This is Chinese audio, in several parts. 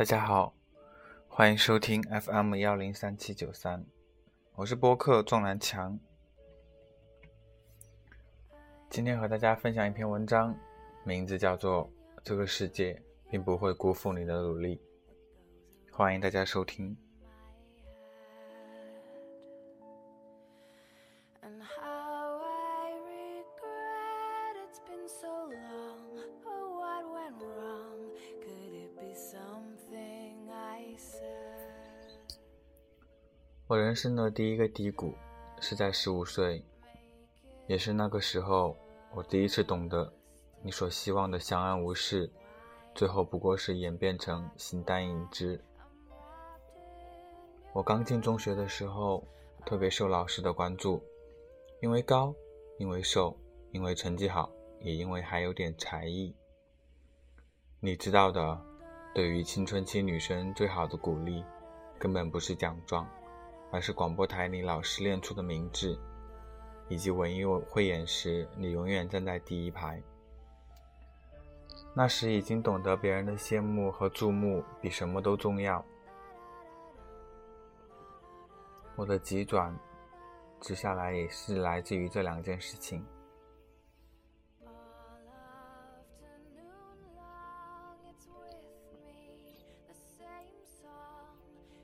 大家好，欢迎收听 FM 幺零三七九三，我是播客撞南墙。今天和大家分享一篇文章，名字叫做《这个世界并不会辜负你的努力》，欢迎大家收听。我人生的第一个低谷是在十五岁，也是那个时候，我第一次懂得，你所希望的相安无事，最后不过是演变成形单影只。我刚进中学的时候，特别受老师的关注，因为高，因为瘦，因为成绩好，也因为还有点才艺。你知道的，对于青春期女生最好的鼓励，根本不是奖状。而是广播台里老师练出的名字，以及文艺汇演时你永远站在第一排。那时已经懂得别人的羡慕和注目比什么都重要。我的急转直下来也是来自于这两件事情。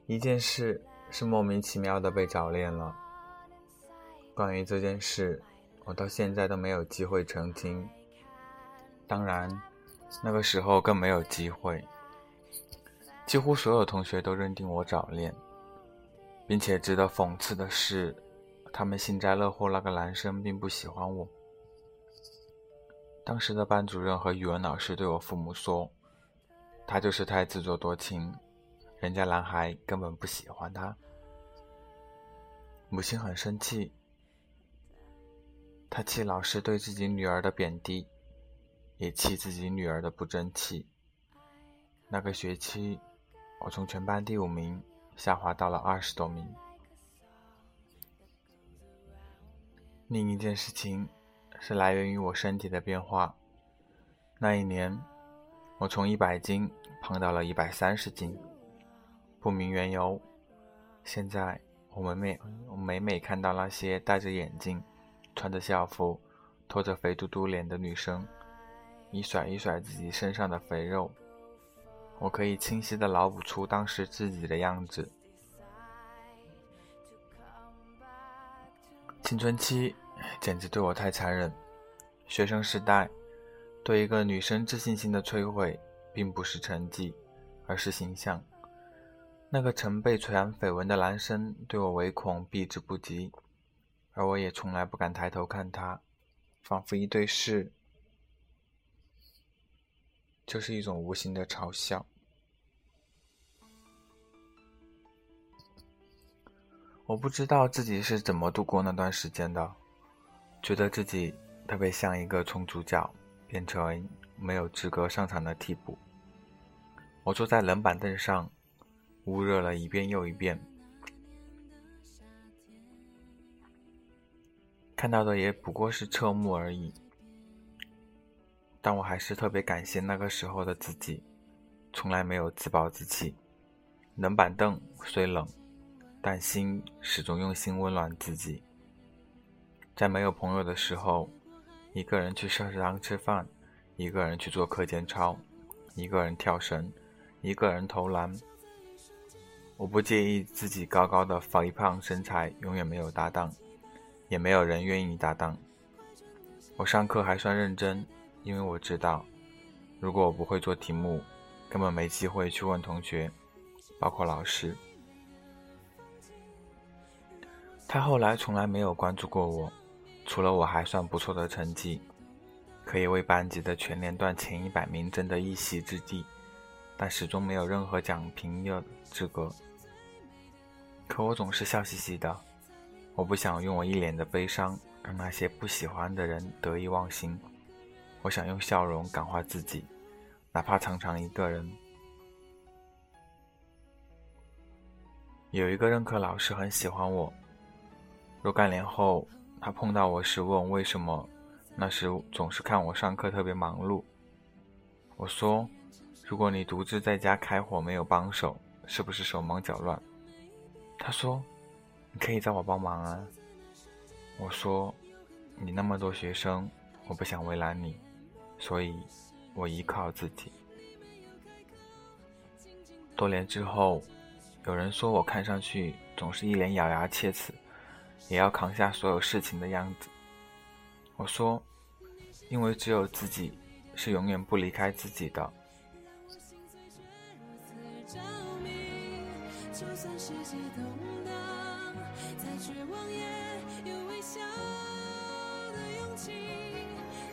一件事。是莫名其妙的被早恋了。关于这件事，我到现在都没有机会澄清。当然，那个时候更没有机会。几乎所有同学都认定我早恋，并且值得讽刺的是，他们幸灾乐祸那个男生并不喜欢我。当时的班主任和语文老师对我父母说：“他就是太自作多情。”人家男孩根本不喜欢他，母亲很生气，她气老师对自己女儿的贬低，也气自己女儿的不争气。那个学期，我从全班第五名下滑到了二十多名。另一件事情是来源于我身体的变化，那一年，我从一百斤胖到了一百三十斤。不明缘由，现在我们每我每每看到那些戴着眼镜、穿着校服、拖着肥嘟嘟脸的女生，一甩一甩自己身上的肥肉，我可以清晰的脑补出当时自己的样子。青春期简直对我太残忍。学生时代对一个女生自信心的摧毁，并不是成绩，而是形象。那个曾被传绯闻的男生对我唯恐避之不及，而我也从来不敢抬头看他，仿佛一对视就是一种无形的嘲笑。我不知道自己是怎么度过那段时间的，觉得自己特别像一个从主角变成没有资格上场的替补。我坐在冷板凳上。捂热了一遍又一遍，看到的也不过是侧目而已。但我还是特别感谢那个时候的自己，从来没有自暴自弃。冷板凳虽冷，但心始终用心温暖自己。在没有朋友的时候，一个人去食堂吃饭，一个人去做课间操，一个人跳绳，一个人投篮。我不介意自己高高的肥胖身材永远没有搭档，也没有人愿意搭档。我上课还算认真，因为我知道，如果我不会做题目，根本没机会去问同学，包括老师。他后来从来没有关注过我，除了我还算不错的成绩，可以为班级的全年段前一百名争得一席之地，但始终没有任何讲评的资格。可我总是笑嘻嘻的，我不想用我一脸的悲伤让那些不喜欢的人得意忘形，我想用笑容感化自己，哪怕常常一个人。有一个任课老师很喜欢我，若干年后他碰到我时问为什么，那时总是看我上课特别忙碌，我说如果你独自在家开火没有帮手，是不是手忙脚乱？”他说：“你可以找我帮忙啊。”我说：“你那么多学生，我不想为难你，所以我依靠自己。”多年之后，有人说我看上去总是一脸咬牙切齿，也要扛下所有事情的样子。我说：“因为只有自己是永远不离开自己的。”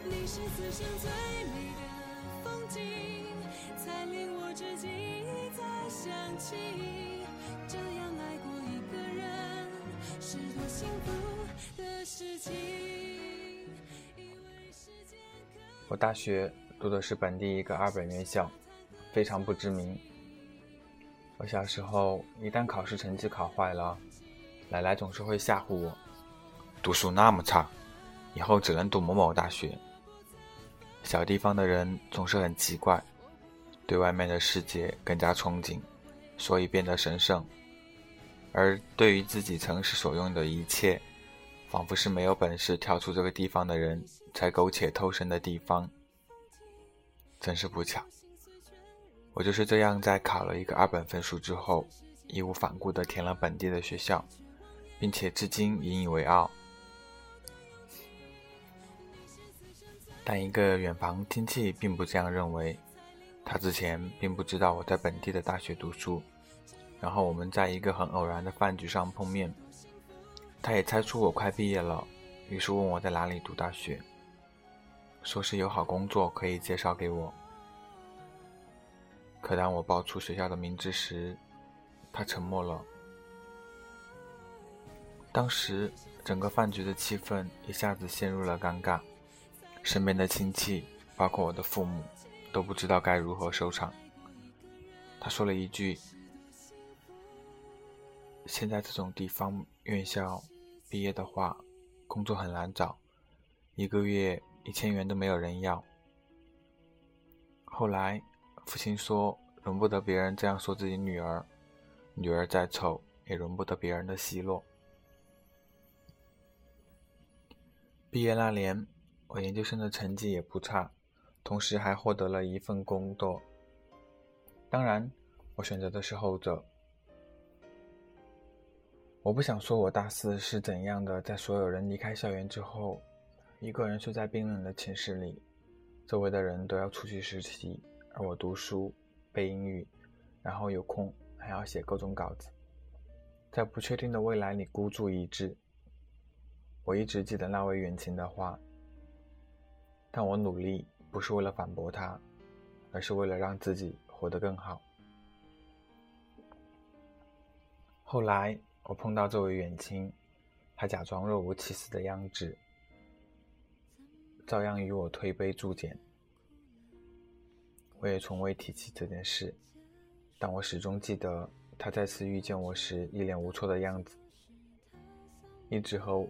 你是此生最美的风景，才令我至今一再想起，这样爱过一个人是多幸福的事情。我大学读的是本地一个二本院校，非常不知名。我小时候一旦考试成绩考坏了，奶奶总是会吓唬我：“读书那么差，以后只能读某某大学。”小地方的人总是很奇怪，对外面的世界更加憧憬，所以变得神圣；而对于自己曾是所用的一切，仿佛是没有本事跳出这个地方的人才苟且偷生的地方。真是不巧，我就是这样在考了一个二本分数之后，义无反顾地填了本地的学校，并且至今引以为傲。但一个远房亲戚并不这样认为，他之前并不知道我在本地的大学读书，然后我们在一个很偶然的饭局上碰面，他也猜出我快毕业了，于是问我在哪里读大学，说是有好工作可以介绍给我。可当我报出学校的名字时，他沉默了。当时整个饭局的气氛一下子陷入了尴尬。身边的亲戚，包括我的父母，都不知道该如何收场。他说了一句：“现在这种地方院校毕业的话，工作很难找，一个月一千元都没有人要。”后来，父亲说：“容不得别人这样说自己女儿，女儿再丑，也容不得别人的奚落。”毕业那年。我研究生的成绩也不差，同时还获得了一份工作。当然，我选择的是后者。我不想说我大四是怎样的，在所有人离开校园之后，一个人睡在冰冷的寝室里，周围的人都要出去实习，而我读书、背英语，然后有空还要写各种稿子，在不确定的未来里孤注一掷。我一直记得那位远亲的话。但我努力不是为了反驳他，而是为了让自己活得更好。后来我碰到这位远亲，他假装若无其事的样子，照样与我推杯助酒。我也从未提起这件事，但我始终记得他再次遇见我时一脸无措的样子。一直和，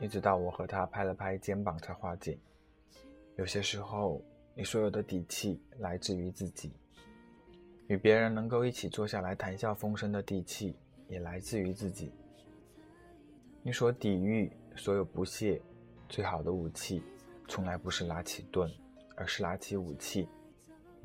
一直到我和他拍了拍肩膀才化解。有些时候，你所有的底气来自于自己；与别人能够一起坐下来谈笑风生的底气，也来自于自己。你所抵御所有不屑，最好的武器，从来不是拿起盾，而是拿起武器，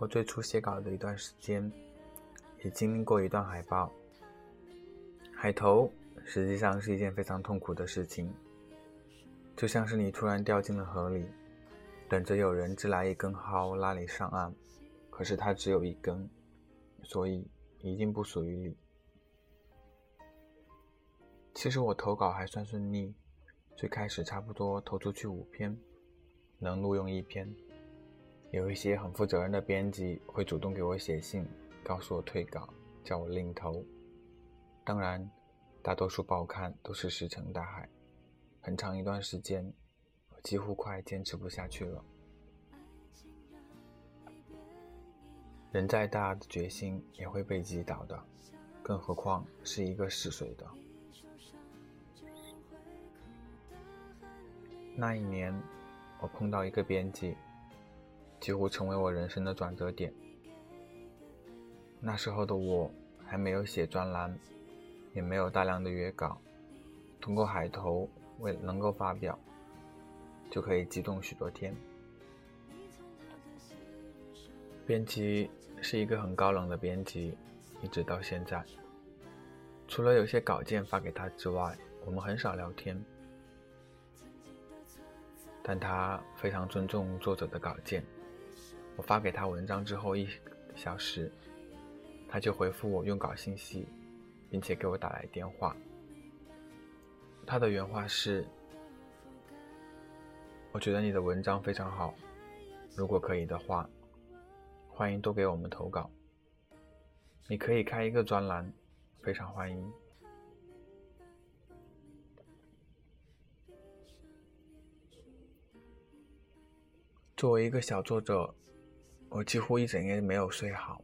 我最初写稿的一段时间，也经历过一段海报。海投实际上是一件非常痛苦的事情，就像是你突然掉进了河里，等着有人织来一根蒿拉你上岸，可是它只有一根，所以一定不属于你。其实我投稿还算顺利，最开始差不多投出去五篇，能录用一篇。有一些很负责任的编辑会主动给我写信，告诉我退稿，叫我另投。当然，大多数报刊都是石沉大海。很长一段时间，我几乎快坚持不下去了。人再大的决心也会被击倒的，更何况是一个嗜水的。那一年，我碰到一个编辑，几乎成为我人生的转折点。那时候的我还没有写专栏，也没有大量的约稿，通过海投为能够发表，就可以激动许多天。编辑是一个很高冷的编辑，一直到现在，除了有些稿件发给他之外，我们很少聊天。但他非常尊重作者的稿件。我发给他文章之后一小时，他就回复我用稿信息，并且给我打来电话。他的原话是：“我觉得你的文章非常好，如果可以的话，欢迎多给我们投稿。你可以开一个专栏，非常欢迎。”作为一个小作者，我几乎一整夜没有睡好。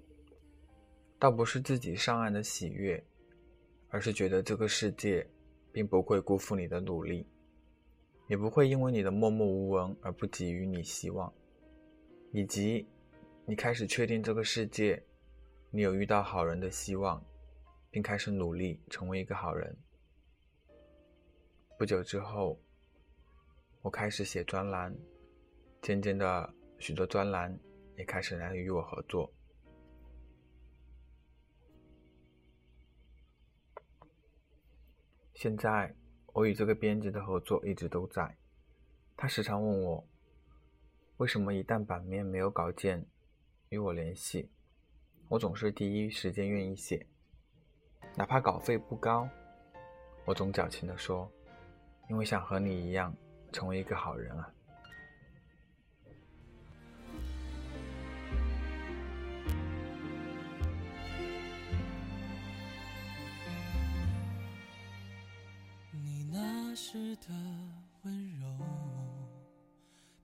倒不是自己上岸的喜悦，而是觉得这个世界并不会辜负你的努力，也不会因为你的默默无闻而不给予你希望，以及你开始确定这个世界，你有遇到好人的希望，并开始努力成为一个好人。不久之后，我开始写专栏。渐渐的，许多专栏也开始来与我合作。现在，我与这个编辑的合作一直都在。他时常问我，为什么一旦版面没有稿件与我联系，我总是第一时间愿意写，哪怕稿费不高。我总矫情的说，因为想和你一样，成为一个好人啊。时的温柔，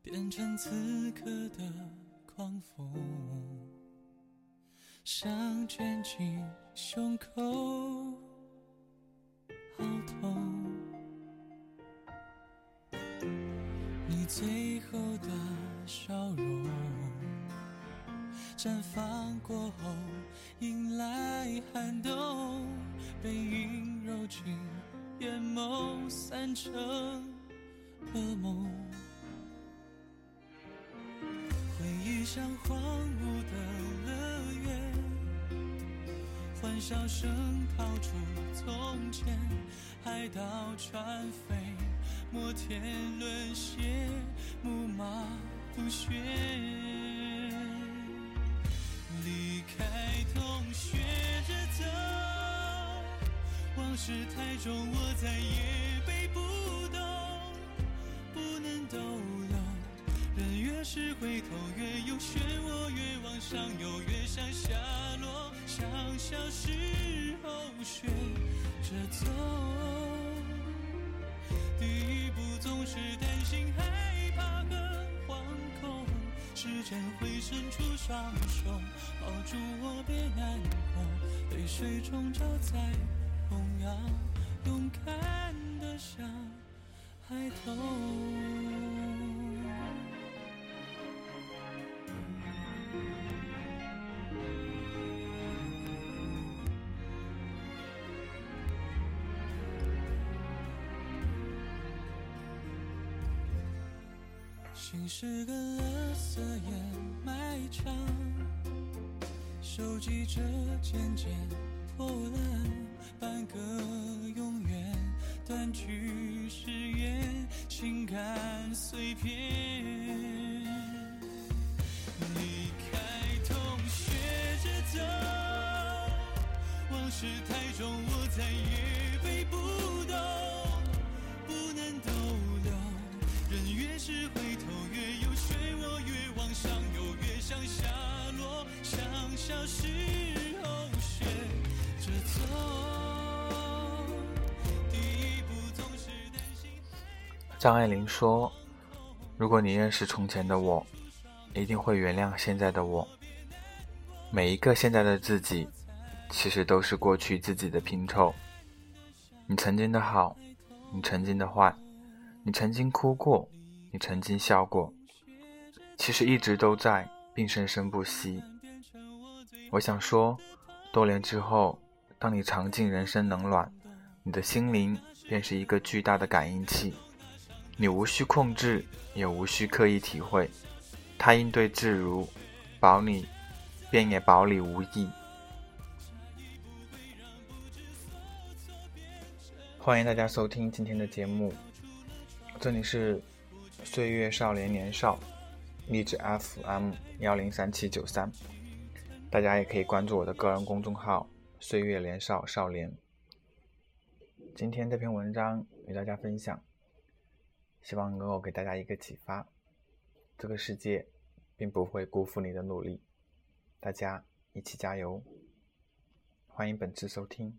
变成此刻的狂风，想卷进胸口，好痛。你最后的笑容，绽放过后，迎来寒冬，背影揉进。眼眸散成噩梦，回忆像荒芜的乐园，欢笑声逃出从前，海岛船飞，摩天轮陷，木马不旋，事太重，我再也背不动，不能逗留。人越是回头，越有漩涡，越往上游，越想下落。像小时候学着走，第一步总是担心、害怕和惶恐。时间会伸出双手，抱住我，别难过，泪水中浇在。同样勇敢的像孩童。心是个垃圾掩埋场，收集着渐渐破烂。半个永远，断句誓言，情感碎片。张爱玲说：“如果你认识从前的我，一定会原谅现在的我。每一个现在的自己，其实都是过去自己的拼凑。你曾经的好，你曾经的坏，你曾经哭过，你曾经笑过，其实一直都在，并生生不息。我想说，多年之后，当你尝尽人生冷暖，你的心灵便是一个巨大的感应器。”你无需控制，也无需刻意体会，它应对自如，保你，便也保你无益。欢迎大家收听今天的节目，这里是岁月少年年少，励志 FM 幺零三七九三，大家也可以关注我的个人公众号“岁月年少少年”。今天这篇文章与大家分享。希望能够给大家一个启发，这个世界并不会辜负你的努力，大家一起加油！欢迎本次收听。